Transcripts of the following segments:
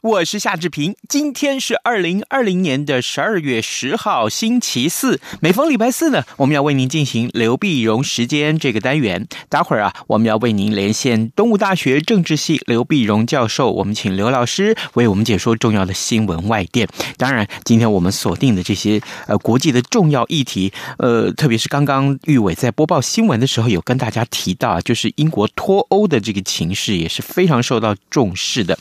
我是夏志平。今天是二零二零年的十二月十号，星期四。每逢礼拜四呢，我们要为您进行刘必荣时间这个单元。待会儿啊，我们要为您连线东吴大学政治系刘必荣教授。我们请刘老师为我们解说重要的新闻外电。当然，今天我们锁定的这些呃国际的重要议题，呃，特别是刚刚玉伟在播报新闻的时候有跟大家提到啊，就是英国脱欧的这个情势也是非常受到重视的。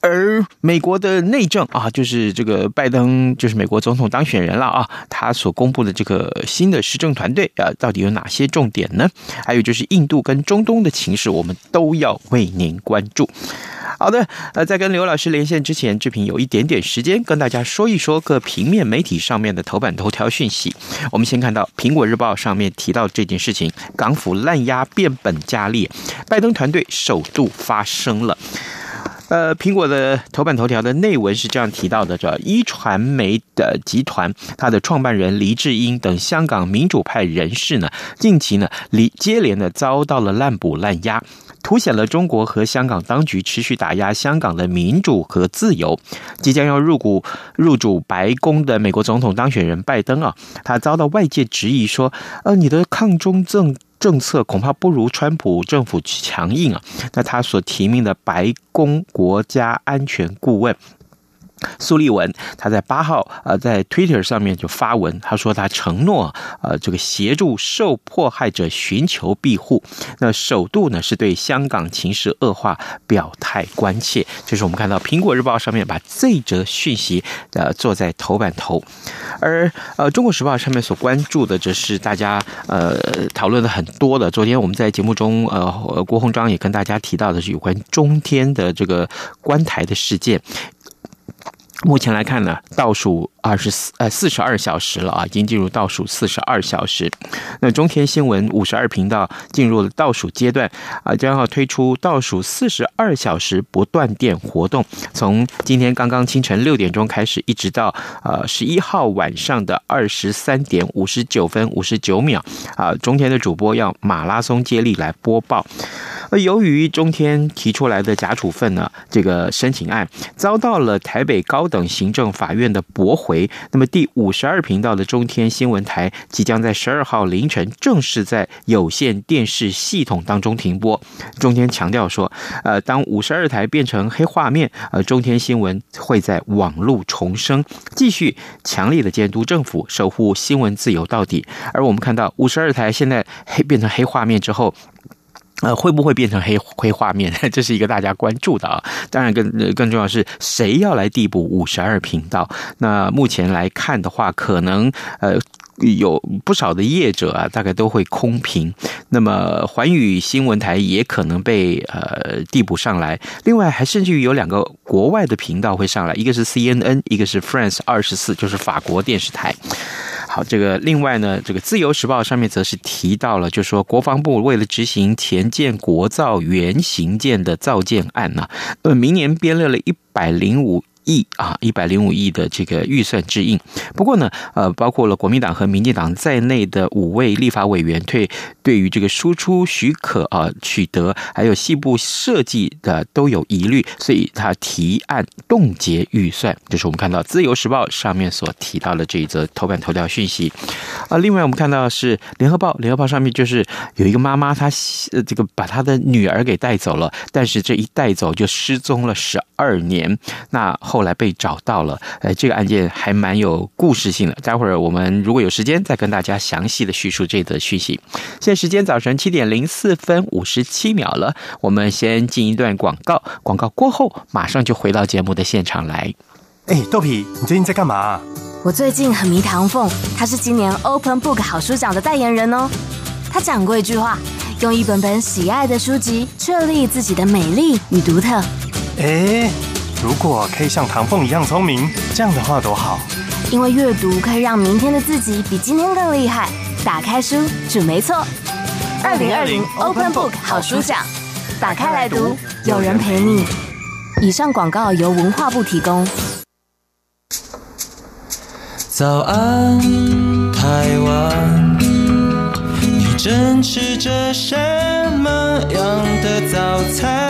而美国的内政啊，就是这个拜登，就是美国总统当选人了啊，他所公布的这个新的施政团队啊，到底有哪些重点呢？还有就是印度跟中东的情势，我们都要为您关注。好的，呃，在跟刘老师连线之前，志平有一点点时间跟大家说一说各平面媒体上面的头版头条讯息。我们先看到《苹果日报》上面提到这件事情，港府滥押变本加厉，拜登团队首度发声了。呃，苹果的头版头条的内文是这样提到的：这一传媒的集团，它的创办人黎智英等香港民主派人士呢，近期呢，连接连的遭到了滥捕滥押，凸显了中国和香港当局持续打压香港的民主和自由。即将要入股入主白宫的美国总统当选人拜登啊，他遭到外界质疑说，呃，你的抗中政。政策恐怕不如川普政府强硬啊！那他所提名的白宫国家安全顾问。苏利文他在八号呃在 Twitter 上面就发文，他说他承诺呃这个协助受迫害者寻求庇护。那首度呢是对香港情势恶化表态关切。这是我们看到苹果日报上面把这则讯息呃做在头版头，而呃中国时报上面所关注的则是大家呃讨论的很多的。昨天我们在节目中呃郭鸿章也跟大家提到的是有关中天的这个关台的事件。目前来看呢，倒数二十四呃四十二小时了啊，已经进入倒数四十二小时。那中天新闻五十二频道进入了倒数阶段啊，将要推出倒数四十二小时不断电活动，从今天刚刚清晨六点钟开始，一直到呃十一号晚上的二十三点五十九分五十九秒啊，中天的主播要马拉松接力来播报。而由于中天提出来的假处分呢，这个申请案遭到了台北高等行政法院的驳回，回那么第五十二频道的中天新闻台即将在十二号凌晨正式在有线电视系统当中停播。中天强调说，呃，当五十二台变成黑画面，呃，中天新闻会在网络重生，继续强力的监督政府，守护新闻自由到底。而我们看到五十二台现在黑变成黑画面之后。呃，会不会变成黑黑画面？这是一个大家关注的啊。当然更，更重要的是谁要来递补五十二频道？那目前来看的话，可能呃有不少的业者啊，大概都会空屏。那么寰宇新闻台也可能被呃递补上来。另外，还甚至于有两个国外的频道会上来，一个是 CNN，一个是 France 二十四，就是法国电视台。好，这个另外呢，这个《自由时报》上面则是提到了，就是说国防部为了执行前舰国造原型舰的造舰案呢，呃，明年编列了一百零五。亿啊，一百零五亿的这个预算之应。不过呢，呃，包括了国民党和民进党在内的五位立法委员对对于这个输出许可啊取得还有细部设计的都有疑虑，所以他提案冻结预算。就是我们看到《自由时报》上面所提到的这一则头版头条讯息啊。另外，我们看到是《联合报》，《联合报》上面就是有一个妈妈，她这个把她的女儿给带走了，但是这一带走就失踪了十二年。那后来被找到了，呃，这个案件还蛮有故事性的。待会儿我们如果有时间，再跟大家详细的叙述这则讯息。现在时间早晨七点零四分五十七秒了，我们先进一段广告，广告过后马上就回到节目的现场来。哎，豆皮，你最近在干嘛？我最近很迷唐凤，他是今年 Open Book 好书奖的代言人哦。他讲过一句话：用一本本喜爱的书籍，确立自己的美丽与独特。哎，如果可以像唐凤一样聪明，这样的话多好。因为阅读可以让明天的自己比今天更厉害。打开书，准没错。二零二零 Open Book 好书奖，打开来读，有人陪你。以上广告由文化部提供。早安，台湾，你正吃着什么样的早餐？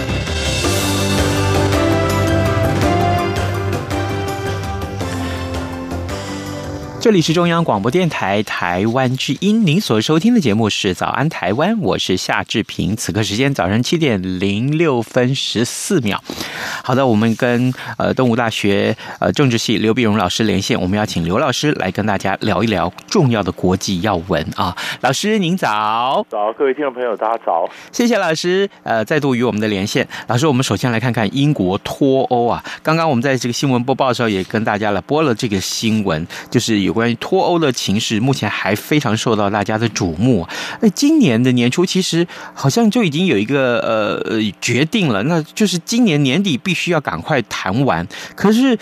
这里是中央广播电台台湾之音，您所收听的节目是《早安台湾》，我是夏志平。此刻时间早上七点零六分十四秒。好的，我们跟呃东吴大学呃政治系刘碧荣老师连线，我们要请刘老师来跟大家聊一聊重要的国际要闻啊。老师您早，早，各位听众朋友大家早，谢谢老师呃再度与我们的连线。老师，我们首先来看看英国脱欧啊，刚刚我们在这个新闻播报的时候也跟大家了播了这个新闻，就是有。有关于脱欧的情势，目前还非常受到大家的瞩目。那今年的年初，其实好像就已经有一个呃决定了，那就是今年年底必须要赶快谈完。可是，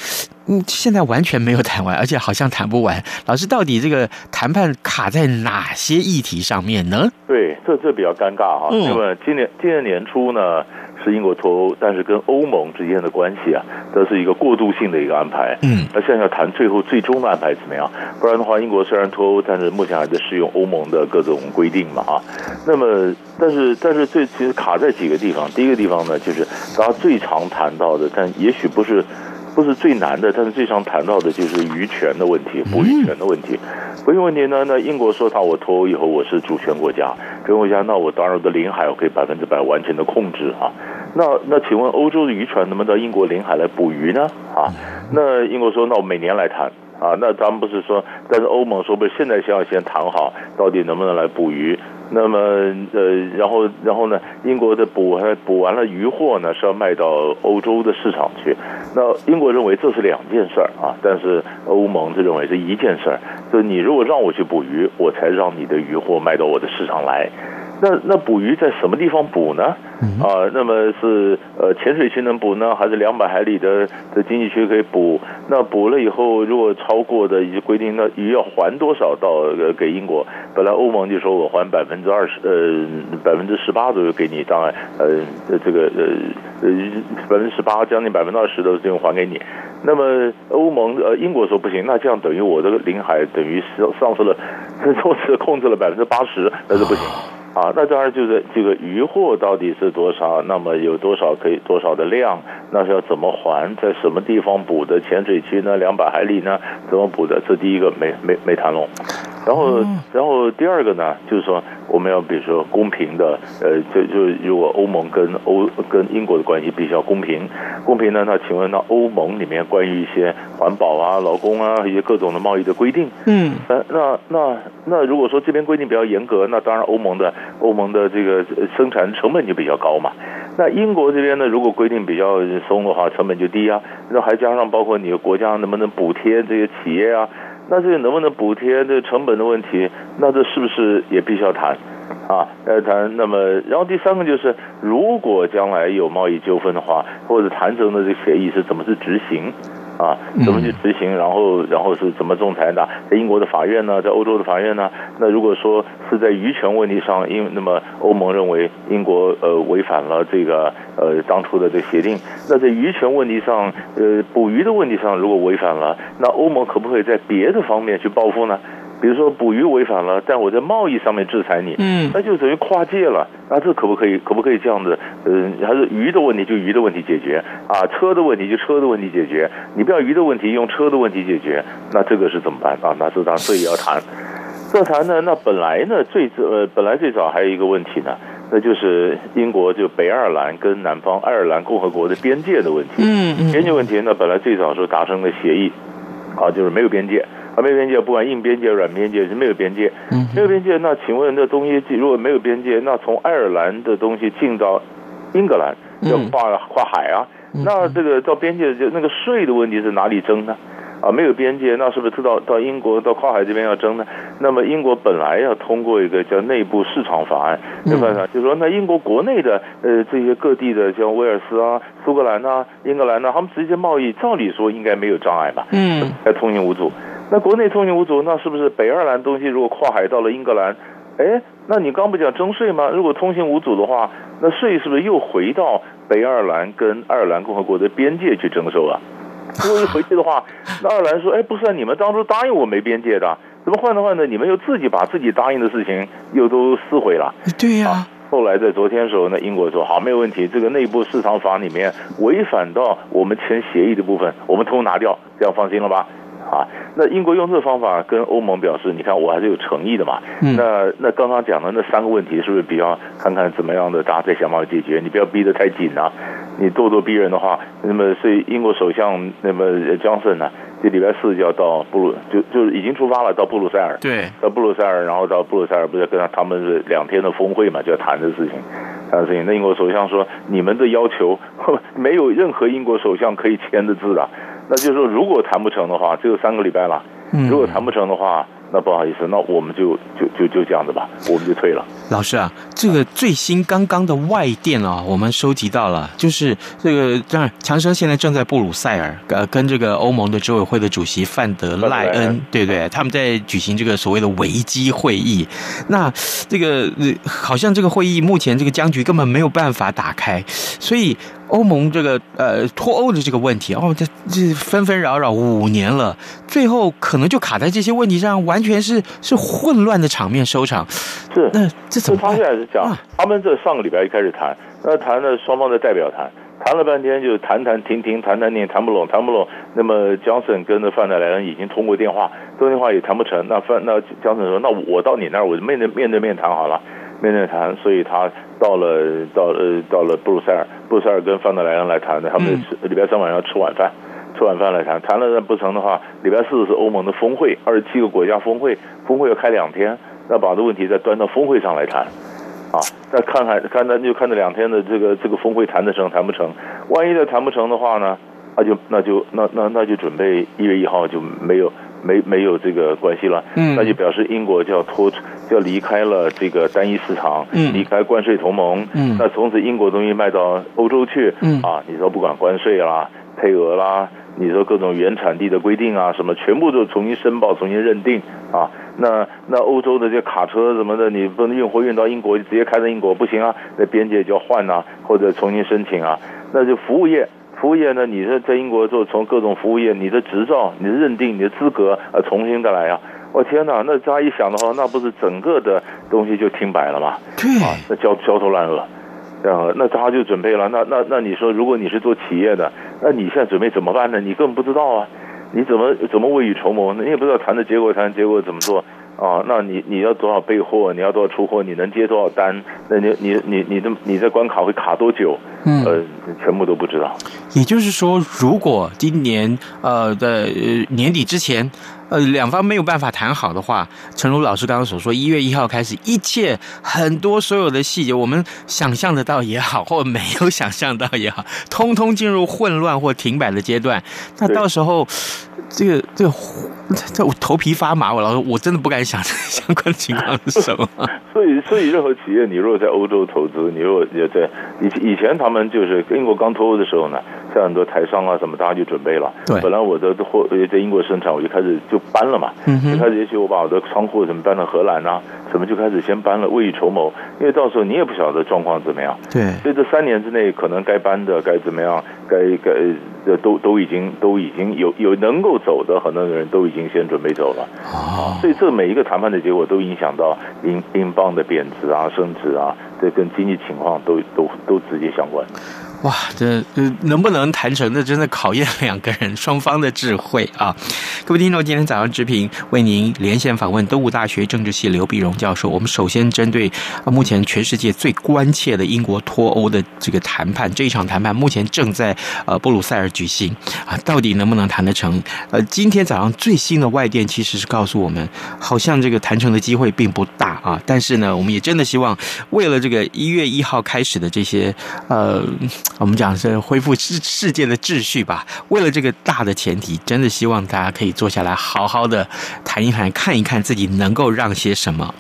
嗯，现在完全没有谈完，而且好像谈不完。老师，到底这个谈判卡在哪些议题上面呢？对，这这比较尴尬哈。那么今年今年年初呢？是英国脱欧，但是跟欧盟之间的关系啊，这是一个过渡性的一个安排。嗯，那现在要谈最后最终的安排怎么样？不然的话，英国虽然脱欧，但是目前还在适用欧盟的各种规定嘛啊。那么，但是但是最其实卡在几个地方。第一个地方呢，就是大家最常谈到的，但也许不是。不是最难的，但是最常谈到的就是渔权的问题，捕鱼权的问题。捕鱼问题呢？那英国说他我脱欧以后我是主权国家，主权国家，那我当然我的领海我可以百分之百完全的控制啊。那那请问欧洲的渔船能不能到英国领海来捕鱼呢？啊？那英国说那我每年来谈啊。那咱们不是说，但是欧盟说不是现在先要先谈好，到底能不能来捕鱼？那么呃，然后然后呢，英国的捕还捕完了渔获呢，是要卖到欧洲的市场去。那英国认为这是两件事儿啊，但是欧盟就认为是一件事儿，就你如果让我去捕鱼，我才让你的鱼货卖到我的市场来。那那捕鱼在什么地方捕呢？啊，那么是呃浅水区能捕呢，还是两百海里的的经济区可以捕？那捕了以后，如果超过的一些规定，那鱼要还多少到呃给英国？本来欧盟就说我还百分之二十，呃百分之十八左右给你，当然呃这个呃呃百分之十八将近百分之二十的费用还给你。那么欧盟呃英国说不行，那这样等于我这个领海等于丧丧失了，从此 控制了百分之八十，那是不行。啊，那当然就是这个渔获到底是多少？那么有多少可以多少的量？那是要怎么还？在什么地方补的？潜水区呢？两百海里呢？怎么补的？这第一个没没没谈拢。然后，然后第二个呢，就是说我们要比如说公平的，呃，就就如果欧盟跟欧跟英国的关系必须要公平，公平呢？那请问那欧盟里面关于一些环保啊、劳工啊一些各种的贸易的规定，嗯，呃那那那如果说这边规定比较严格，那当然欧盟的欧盟的这个生产成本就比较高嘛。那英国这边呢，如果规定比较松的话，成本就低啊。那还加上包括你的国家能不能补贴这些企业啊？那这个能不能补贴这个成本的问题？那这是不是也必须要谈啊？要谈。那么，然后第三个就是，如果将来有贸易纠纷的话，或者谈成的这个协议是怎么去执行？啊，怎么去执行？然后，然后是怎么仲裁的？在英国的法院呢？在欧洲的法院呢？那如果说是在渔权问题上，因那么欧盟认为英国呃违反了这个呃当初的这个协定，那在渔权问题上，呃捕鱼的问题上如果违反了，那欧盟可不可以在别的方面去报复呢？比如说捕鱼违反了，但我在贸易上面制裁你，嗯，那就等于跨界了。那这可不可以？可不可以这样子？嗯，还是鱼的问题就鱼的问题解决啊，车的问题就车的问题解决。你不要鱼的问题，用车的问题解决，那这个是怎么办啊？那这当然这也要谈。这谈呢？那本来呢最呃本来最早还有一个问题呢，那就是英国就北爱尔兰跟南方爱尔兰共和国的边界的问题。嗯嗯，边界问题呢本来最早时候达成了协议。啊，就是没有边界啊，没有边界，不管硬边界、软边界是没有边界，嗯，没有边界。那请问那东西如果没有边界，那从爱尔兰的东西进到英格兰要跨跨海啊，那这个到边界就那个税的问题是哪里征呢？啊，没有边界，那是不是到到英国到跨海这边要征呢？那么英国本来要通过一个叫内部市场法案，没办法，就是说那英国国内的呃这些各地的像威尔斯啊、苏格兰啊、英格兰啊，他们直接贸易，照理说应该没有障碍吧？嗯，还通行无阻。那国内通行无阻，那是不是北爱尔兰东西如果跨海到了英格兰，哎，那你刚不讲征税吗？如果通行无阻的话，那税是不是又回到北爱尔兰跟爱尔兰共和国的边界去征收啊？如果一回去的话，那爱尔兰说：“哎，不是啊，你们当初答应我没边界的，怎么换着换着？你们又自己把自己答应的事情又都撕毁了。”对呀、啊。后来在昨天的时候，那英国说：“好，没有问题，这个内部市场法里面违反到我们签协议的部分，我们通通拿掉，这样放心了吧？”啊，那英国用这个方法跟欧盟表示：“你看，我还是有诚意的嘛。嗯”那那刚刚讲的那三个问题，是不是比较看看怎么样的，大家再想办法解决？你不要逼得太紧啊。你咄咄逼人的话，那么所以英国首相那么 Johnson 呢，这礼拜四就要到布鲁，就就已经出发了，到布鲁塞尔。对，到布鲁塞尔，然后到布鲁塞尔，不是跟他他们是两天的峰会嘛，就要谈这事情，谈事情。那英国首相说，你们的要求 没有任何英国首相可以签的字啊，那就是说，如果谈不成的话，只有三个礼拜了。如果谈不成的话。那不好意思，那我们就就就就这样子吧，我们就退了。老师啊，这个最新刚刚的外电啊，我们收集到了，就是这个当然强生现在正在布鲁塞尔，呃，跟这个欧盟的执委会的主席范德赖恩，对不对？他们在举行这个所谓的危机会议。那这个好像这个会议目前这个僵局根本没有办法打开，所以。欧盟这个呃脱欧的这个问题哦，这这纷纷扰扰五年了，最后可能就卡在这些问题上，完全是是混乱的场面收场。是，那这怎么办？他现在是讲，啊、他们这上个礼拜一开始谈，那谈了双方的代表谈，谈了半天就谈谈停停，谈谈你谈不拢，谈不拢。那么江森跟着范德莱恩已经通过电话，通电话也谈不成。那范那江森说，那我到你那儿，我就面对面对面谈好了。面对谈，所以他到了到呃到了布鲁塞尔，布鲁塞尔跟范德莱恩来谈的，他们礼拜三晚上吃晚饭，吃晚饭来谈，谈了不成的话，礼拜四是欧盟的峰会，二十七个国家峰会，峰会要开两天，那把这问题再端到峰会上来谈，啊，再看看看那就看这两天的这个这个峰会谈得成谈不成，万一再谈不成的话呢，那就那就那那那就准备一月一号就没有。没没有这个关系了，嗯，那就表示英国就要脱，就要离开了这个单一市场，嗯，离开关税同盟，嗯，那从此英国东西卖到欧洲去，嗯。啊，你说不管关税啦、配额啦，你说各种原产地的规定啊，什么全部都重新申报、重新认定啊，那那欧洲的这卡车什么的，你不能运货运到英国，直接开到英国不行啊，那边界就要换啊，或者重新申请啊，那就服务业。服务业呢？你是在英国做，从各种服务业，你的执照、你的认定、你的资格，啊，重新再来呀、啊！我天哪，那这样一想的话，那不是整个的东西就停摆了吗？对啊，那焦焦头烂额，这样，那他就准备了。那那那你说，如果你是做企业的，那你现在准备怎么办呢？你根本不知道啊！你怎么怎么未雨绸缪呢？你也不知道谈的结果，谈的结果怎么做。啊，那你你要多少备货？你要多少出货？你能接多少单？那你你你你的你的关卡会卡多久？嗯，呃，全部都不知道。也就是说，如果今年呃的年底之前，呃两方没有办法谈好的话，诚如老师刚刚所说，一月一号开始，一切很多所有的细节，我们想象得到也好，或没有想象到也好，通通进入混乱或停摆的阶段。那到时候。这个这个，这 这我头皮发麻，我老说，我真的不敢想 相关情况是什么。所以，所以任何企业，你如果在欧洲投资，你如果也在以以前，他们就是英国刚脱欧的时候呢，像很多台商啊什么，大家就准备了。对。本来我的货在英国生产，我就开始就搬了嘛。嗯哼。就开始也许我把我的仓库什么搬到荷兰啊，什么就开始先搬了，未雨绸缪。因为到时候你也不晓得状况怎么样。对。所以这三年之内，可能该搬的该怎么样，该该。都都已经都已经有有能够走的很多人都已经先准备走了啊，所以这每一个谈判的结果都影响到英英镑的贬值啊、升值啊，这跟经济情况都都都直接相关。哇，这能不能谈成？这真的考验两个人双方的智慧啊！各位听众，今天早上之平为您连线访问东吴大学政治系刘必荣教授。我们首先针对目前全世界最关切的英国脱欧的这个谈判，这一场谈判目前正在呃布鲁塞尔举行啊，到底能不能谈得成？呃，今天早上最新的外电其实是告诉我们，好像这个谈成的机会并不大啊。但是呢，我们也真的希望，为了这个一月一号开始的这些呃。我们讲是恢复世世界的秩序吧。为了这个大的前提，真的希望大家可以坐下来好好的谈一谈，看一看自己能够让些什么。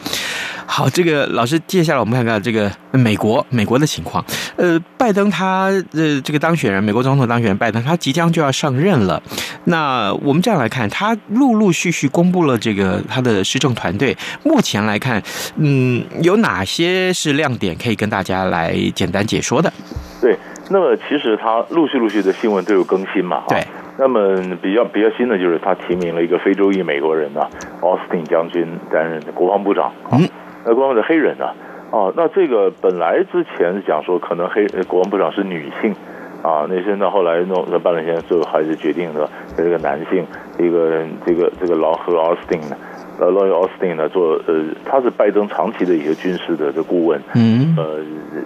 好，这个老师，接下来我们看看这个美国美国的情况。呃，拜登他呃这个当选人，美国总统当选人拜登，他即将就要上任了。那我们这样来看，他陆陆续续公布了这个他的施政团队。目前来看，嗯，有哪些是亮点，可以跟大家来简单解说的？对。那么其实他陆续陆续的新闻都有更新嘛？对。那么比较比较新的就是他提名了一个非洲裔美国人啊，奥斯汀将军担任国防部长。嗯。那国防部的黑人啊，哦，那这个本来之前讲说可能黑国防部长是女性，啊，那现在后来弄办了，现在最后还是决定的这个男性，一个这个这个劳和奥斯汀呢。呃，l o y Austin 呢，做呃，他是拜登长期的一个军事的这顾问，嗯，呃，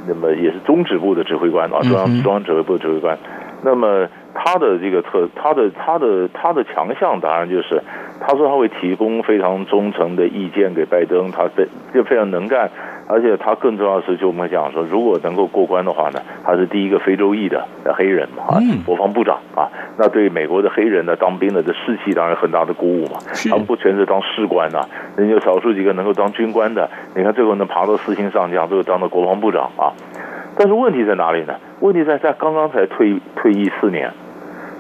那么也是中指部的指挥官啊，中央中央指挥部的指挥官。那么他的这个特，他的他的他的强项，当然就是他说他会提供非常忠诚的意见给拜登，他非就非常能干。而且他更重要的是，就我们讲说，如果能够过关的话呢，他是第一个非洲裔的黑人嘛，啊，国防部长啊，那对美国的黑人呢当兵的的士气当然很大的鼓舞嘛。他们不全是当士官呐，人家少数几个能够当军官的，你看最后能爬到四星上将，最后当到国防部长啊。但是问题在哪里呢？问题在在刚刚才退退役四年，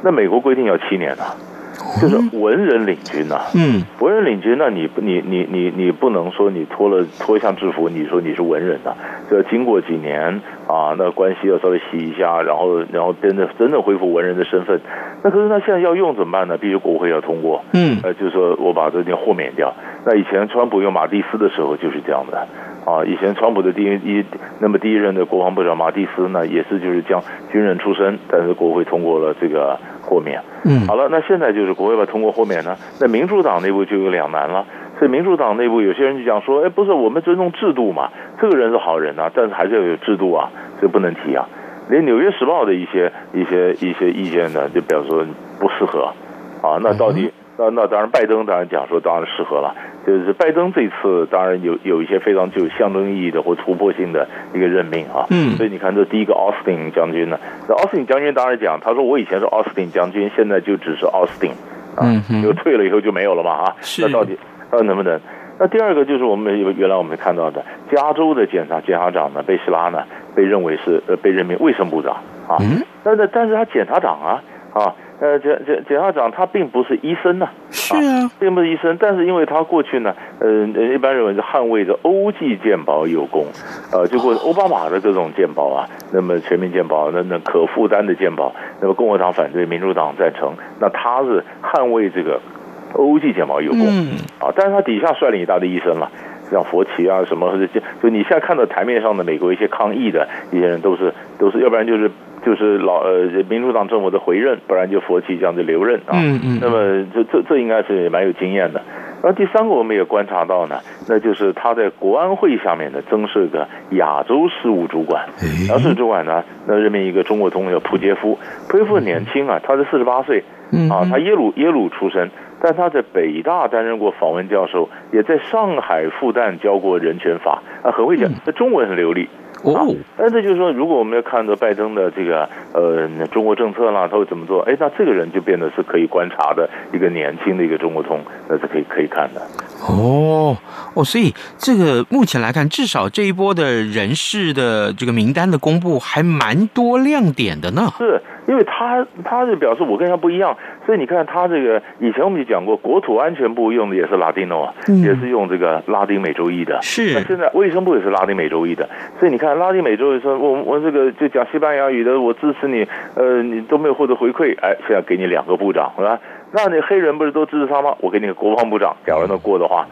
那美国规定要七年呢。就是文人领军呐，嗯，文人领军，那你你你你你不能说你脱了脱下制服，你说你是文人呐？这经过几年啊，那关系要稍微洗一下，然后然后真的真的恢复文人的身份。那可是他现在要用怎么办呢？必须国会要通过，嗯，呃，就是说我把这件豁免掉。那以前川普用马蒂斯的时候就是这样的啊，以前川普的第一一那么第一任的国防部长马蒂斯呢，也是就是将军人出身，但是国会通过了这个。豁免，嗯，好了，那现在就是国会要通过豁免呢，那民主党内部就有两难了。所以民主党内部有些人就讲说，哎，不是我们尊重制度嘛，这个人是好人啊，但是还是要有制度啊，所以不能提啊。连《纽约时报》的一些一些一些意见呢，就表示说不适合啊。那到底？那那当然，拜登当然讲说当然适合了。就是拜登这次当然有有一些非常具有象征意义的或突破性的一个任命啊。嗯。所以你看，这第一个奥斯汀将军呢，那奥斯汀将军当然讲，他说我以前是奥斯汀将军，现在就只是奥斯汀啊，就退了以后就没有了嘛啊。那到底到底能不能？那第二个就是我们原来我们看到的加州的检察检察长呢，贝希拉呢，被认为是呃被任命卫生部长啊。嗯。但是但是他检察长啊啊。呃，检检检察长他并不是医生呐，是啊，并不是医生，但是因为他过去呢，呃，一般认为是捍卫着欧际健保有功，呃，就过奥巴马的这种健保啊，那么全民健保，那那可负担的健保，那么共和党反对，民主党赞成，那他是捍卫这个欧际健保有功，啊，但是他底下率领一大堆医生了，像佛奇啊什么，就就你现在看到台面上的美国一些抗议的一些人，都是都是，要不然就是。就是老呃民主党政府的回任，不然就佛系这样的留任啊。嗯嗯。那么这这这应该是蛮有经验的。然后第三个我们也观察到呢，那就是他在国安会下面呢增设个亚洲事务主管。亚洲事务主管呢，那任命一个中国通叫普杰夫。普杰夫很年轻啊，他是四十八岁。啊，他耶鲁耶鲁出身，但他在北大担任过访问教授，也在上海复旦教过人权法啊，很会讲，那中文很流利。哦，那这就是说，如果我们要看到拜登的这个呃中国政策啦，他会怎么做？哎，那这个人就变得是可以观察的一个年轻的一个中国通，那是可以可以看的。哦哦，所以这个目前来看，至少这一波的人事的这个名单的公布还蛮多亮点的呢。是。因为他他是表示我跟他不一样，所以你看他这个以前我们就讲过，国土安全部用的也是拉丁诺啊，也是用这个拉丁美洲裔的。是。那现在卫生部也是拉丁美洲裔的，所以你看拉丁美洲裔说，我我这个就讲西班牙语的，我支持你，呃，你都没有获得回馈，哎，现在给你两个部长是吧？那你黑人不是都支持他吗？我给你个国防部长，假如能过的话。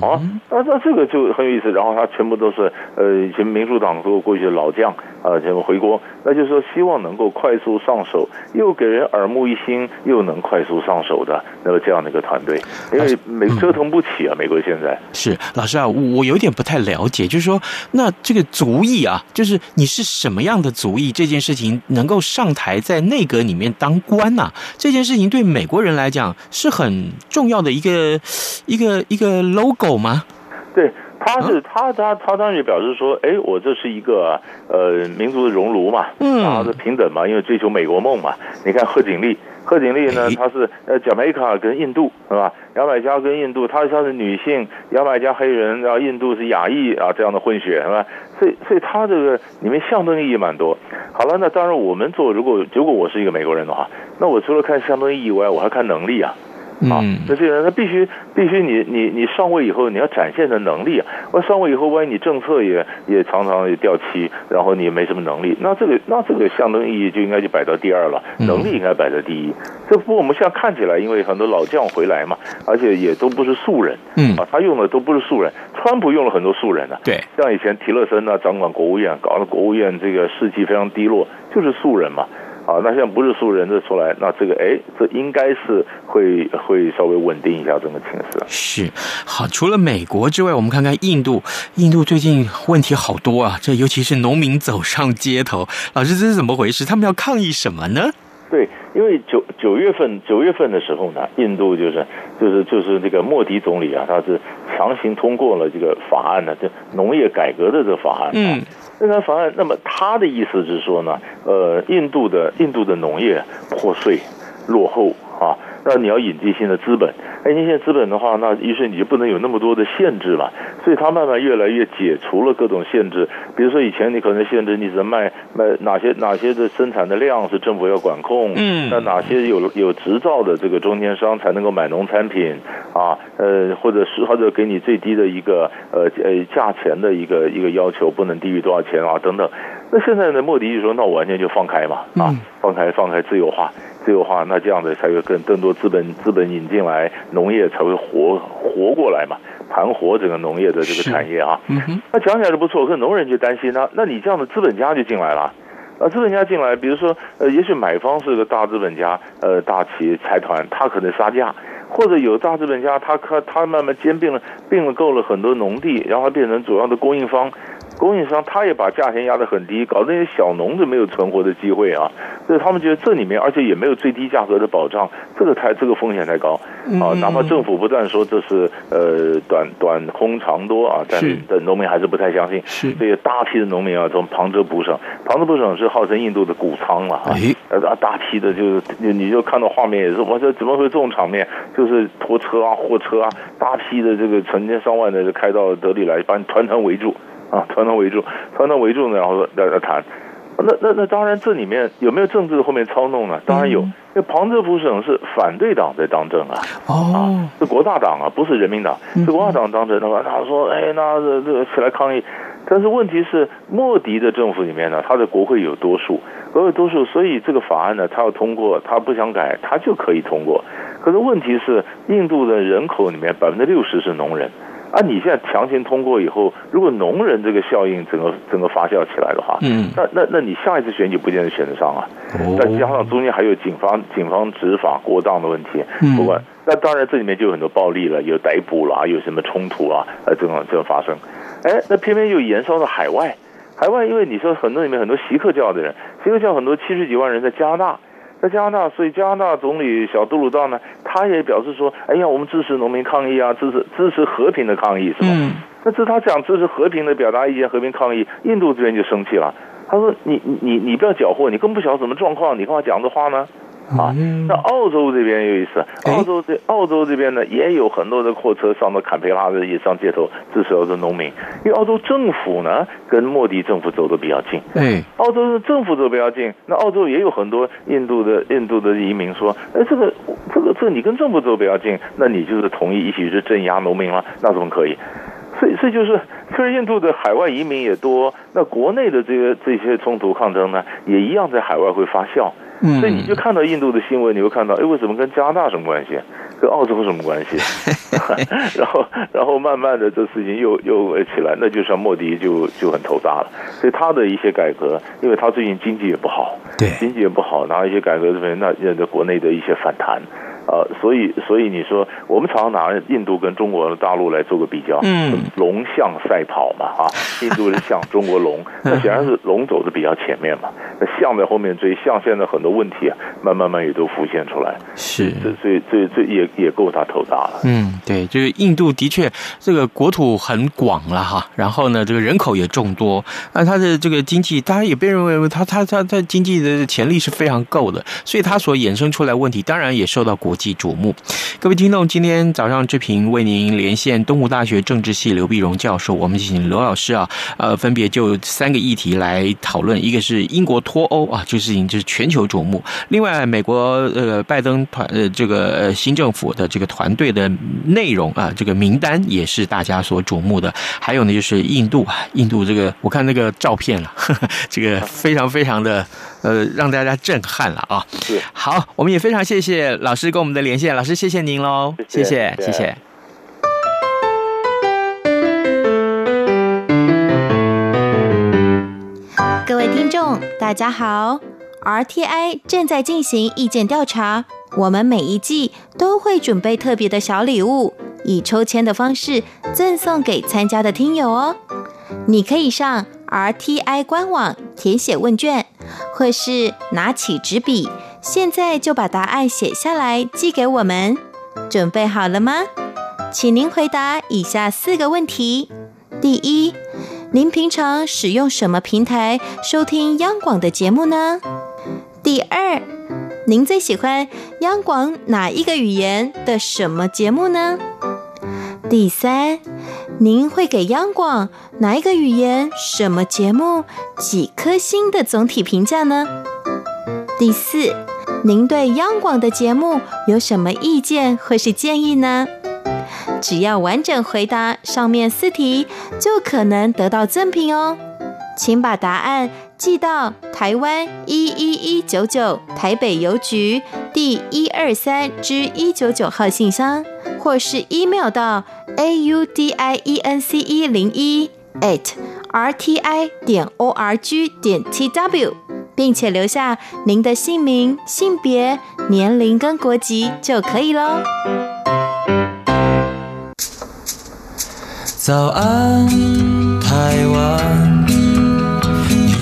啊，那那这个就很有意思。然后他全部都是呃，以前民主党都过去的老将啊，全部回国，那就是说希望能够快速上手，又给人耳目一新，又能快速上手的那么这样的一个团队，因为美折腾不起啊，美国现在。是老师啊，我有点不太了解，就是说那这个族裔啊，就是你是什么样的族裔，这件事情能够上台在内阁里面当官呐、啊，这件事情对美国人来讲是很重要的一个一个一个 logo 吗？对。他是他他他当然表示说，哎，我这是一个呃民族的熔炉嘛，嗯，啊，是平等嘛，因为追求美国梦嘛。你看贺锦丽，贺锦丽呢，她是呃，贾梅卡跟印度是吧？牙买加跟印度，她她是女性，牙买加黑人，然后印度是亚裔啊，这样的混血是吧？所以所以他这个里面象征意义蛮多。好了，那当然我们做，如果如果我是一个美国人的话，那我除了看象征意义以外，我还看能力啊。啊，那这个人他必须必须你你你上位以后你要展现的能力啊！我上位以后，万一你政策也也常常也掉漆，然后你也没什么能力，那这个那这个象征意义就应该就摆到第二了，能力应该摆在第一。这不我们现在看起来，因为很多老将回来嘛，而且也都不是素人，嗯啊，他用的都不是素人。川普用了很多素人啊，对，像以前提勒森呢掌管国务院，搞得国务院这个士气非常低落，就是素人嘛。啊，那现在不是素人的出来，那这个哎，这应该是会会稍微稳定一下整个情势。是，好，除了美国之外，我们看看印度，印度最近问题好多啊，这尤其是农民走上街头，老师这是怎么回事？他们要抗议什么呢？对，因为九九月份九月份的时候呢，印度就是就是就是这个莫迪总理啊，他是强行通过了这个法案呢，这农业改革的这个法案。嗯。这个法案，那么他的意思是说呢，呃，印度的印度的农业破碎、落后啊。那你要引进新的资本，哎，引进资本的话，那于是你就不能有那么多的限制了，所以它慢慢越来越解除了各种限制。比如说以前你可能限制你只能卖卖哪些哪些的生产的量是政府要管控，嗯，那哪些有有执照的这个中间商才能够买农产品啊，呃，或者是或者给你最低的一个呃呃价钱的一个一个要求，不能低于多少钱啊等等。那现在呢，莫迪就说，那我完全就放开嘛，啊，放开放开自由化。自由化，那这样子才会更更多资本资本引进来，农业才会活活过来嘛，盘活整个农业的这个产业啊。嗯哼，那讲起来是不错，可是农人就担心呢，那你这样的资本家就进来了，啊，资本家进来，比如说呃，也许买方是个大资本家，呃，大企业财团，他可能杀价，或者有大资本家，他他他慢慢兼并了并了购了很多农地，然后变成主要的供应方。供应商他也把价钱压得很低，搞那些小农就没有存活的机会啊！所以他们觉得这里面，而且也没有最低价格的保障，这个太这个风险太高啊！哪怕政府不断说这是呃短短空长多啊，但但农民还是不太相信。是这些大批的农民啊，从旁遮普省，旁遮普省是号称印度的谷仓了啊！啊，大批的就是你就看到画面也是，我说怎么会这种场面？就是拖车啊、货车啊，大批的这个成千上万的就开到德里来，把你团团围住。啊，团团围住，团团围住呢，然后在那谈。那那那当然，这里面有没有政治后面操弄呢？当然有，因为旁遮普省是反对党在当政啊，啊，是国大党啊，不是人民党，是国大党当政。的话他说，哎，那这这起来抗议。但是问题是，莫迪的政府里面呢，他的国会有多数，国会多数，所以这个法案呢，他要通过，他不想改，他就可以通过。可是问题是，印度的人口里面百分之六十是农人。啊，你现在强行通过以后，如果农人这个效应整个整个发酵起来的话，嗯，那那那你下一次选举不见得选得上啊。哦，再加上中间还有警方警方执法过当的问题，嗯，不管那当然这里面就有很多暴力了，有逮捕了，有什么冲突啊，呃，这种这种发生，哎，那偏偏又延烧到海外，海外因为你说很多里面很多锡克教的人，锡克教很多七十几万人在加拿大。在加拿大，所以加拿大总理小杜鲁道呢，他也表示说：“哎呀，我们支持农民抗议啊，支持支持和平的抗议，是吧？”嗯。那这他讲支持和平的表达意见、和平抗议，印度这边就生气了。他说：“你你你不要搅和，你更不晓得什么状况，你干嘛讲这话呢？”啊，那澳洲这边有意思，澳洲这澳洲这边呢也有很多的货车上到坎培拉的也上街头支持澳洲农民，因为澳洲政府呢跟莫迪政府走的比较近，哎，澳洲的政府走比较近，那澳洲也有很多印度的印度的移民说，哎，这个这个这个你跟政府走比较近，那你就是同意一起去镇压农民了？那怎么可以？所以，所以就是，虽然印度的海外移民也多，那国内的这个这些冲突抗争呢，也一样在海外会发酵。所以你就看到印度的新闻，你会看到，哎，为什么跟加拿大什么关系？跟澳洲什么关系？然后然后慢慢的这事情又又起来，那就像莫迪就就很头大了。所以他的一些改革，因为他最近经济也不好，对，经济也不好，然后一些改革这边，那在国内的一些反弹。呃，所以，所以你说，我们常常拿印度跟中国大陆来做个比较，嗯，龙象赛跑嘛，啊，印度是象，中国龙，那显然是龙走的比较前面嘛，那象在后面追，象现在很多问题啊，慢慢慢也都浮现出来，是，这这这，这也也够他头大了，嗯，对，就是印度的确这个国土很广了哈，然后呢，这个人口也众多，那它的这个经济，当然也被认为他他他他经济的潜力是非常够的，所以它所衍生出来问题，当然也受到国。国际瞩目，各位听众，今天早上志平为您连线东吴大学政治系刘碧荣教授，我们请刘老师啊，呃，分别就三个议题来讨论，一个是英国脱欧啊，这个事情就是全球瞩目；另外，美国呃拜登团呃这个新政府的这个团队的内容啊，这个名单也是大家所瞩目的；还有呢，就是印度啊，印度这个我看那个照片了，呵 呵这个非常非常的。呃，让大家震撼了啊！是好，我们也非常谢谢老师跟我们的连线，老师谢谢您喽，谢谢谢谢。各位听众，大家好，RTI 正在进行意见调查，我们每一季都会准备特别的小礼物，以抽签的方式赠送给参加的听友哦。你可以上 RTI 官网填写问卷。或是拿起纸笔，现在就把答案写下来寄给我们。准备好了吗？请您回答以下四个问题：第一，您平常使用什么平台收听央广的节目呢？第二，您最喜欢央广哪一个语言的什么节目呢？第三，您会给央广哪一个语言、什么节目几颗星的总体评价呢？第四，您对央广的节目有什么意见或是建议呢？只要完整回答上面四题，就可能得到赠品哦。请把答案寄到台湾一一一九九台北邮局第一二三之一九九号信箱，或是 email 到 a u d i e n c e 零一 at r t i 点 o r g 点 t w，并且留下您的姓名、性别、年龄跟国籍就可以喽。早安，台湾。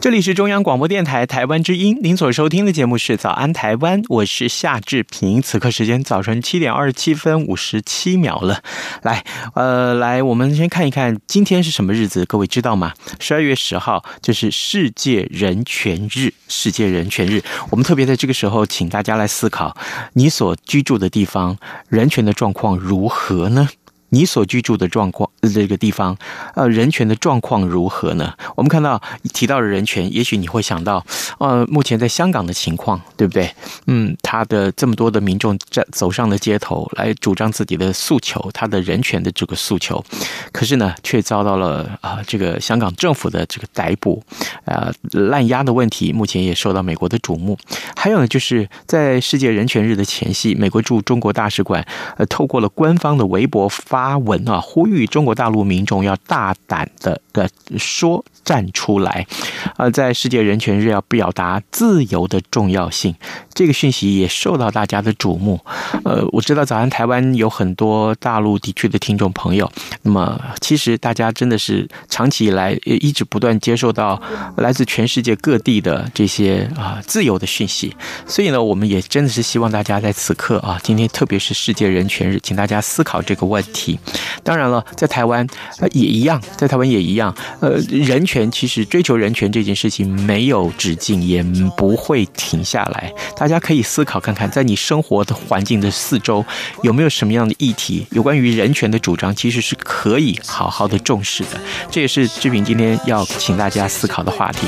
这里是中央广播电台台湾之音，您所收听的节目是《早安台湾》，我是夏志平。此刻时间早晨七点二十七分五十七秒了。来，呃，来，我们先看一看今天是什么日子，各位知道吗？十二月十号就是世界人权日。世界人权日，我们特别在这个时候，请大家来思考，你所居住的地方人权的状况如何呢？你所居住的状况，这个地方，呃，人权的状况如何呢？我们看到提到了人权，也许你会想到，呃，目前在香港的情况，对不对？嗯，他的这么多的民众在走上了街头，来主张自己的诉求，他的人权的这个诉求，可是呢，却遭到了啊、这个香港政府的这个逮捕，啊、滥押的问题，目前也受到美国的瞩目。还有呢，就是在世界人权日的前夕，美国驻中国大使馆，呃，透过了官方的微博发。发文啊，呼吁中国大陆民众要大胆的的说站出来，呃，在世界人权日要表达自由的重要性，这个讯息也受到大家的瞩目。呃，我知道早安台湾有很多大陆地区的听众朋友，那么其实大家真的是长期以来也一直不断接受到来自全世界各地的这些啊自由的讯息，所以呢，我们也真的是希望大家在此刻啊，今天特别是世界人权日，请大家思考这个问题。当然了，在台湾呃也一样，在台湾也一样。呃，人权其实追求人权这件事情没有止境，也不会停下来。大家可以思考看看，在你生活的环境的四周有没有什么样的议题，有关于人权的主张，其实是可以好好的重视的。这也是志平今天要请大家思考的话题。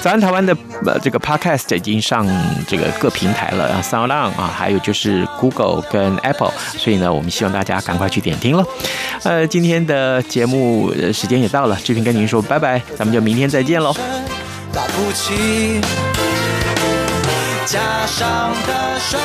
早安台湾的呃这个 Podcast 已经上这个各平台了，SoundOn 啊，还有就是 Google 跟 Apple，所以呢，我们希望大家赶快去点听了。呃，今天的节目时间也到了，志平跟您说拜拜，咱们就明天再见喽。打不起，加上的水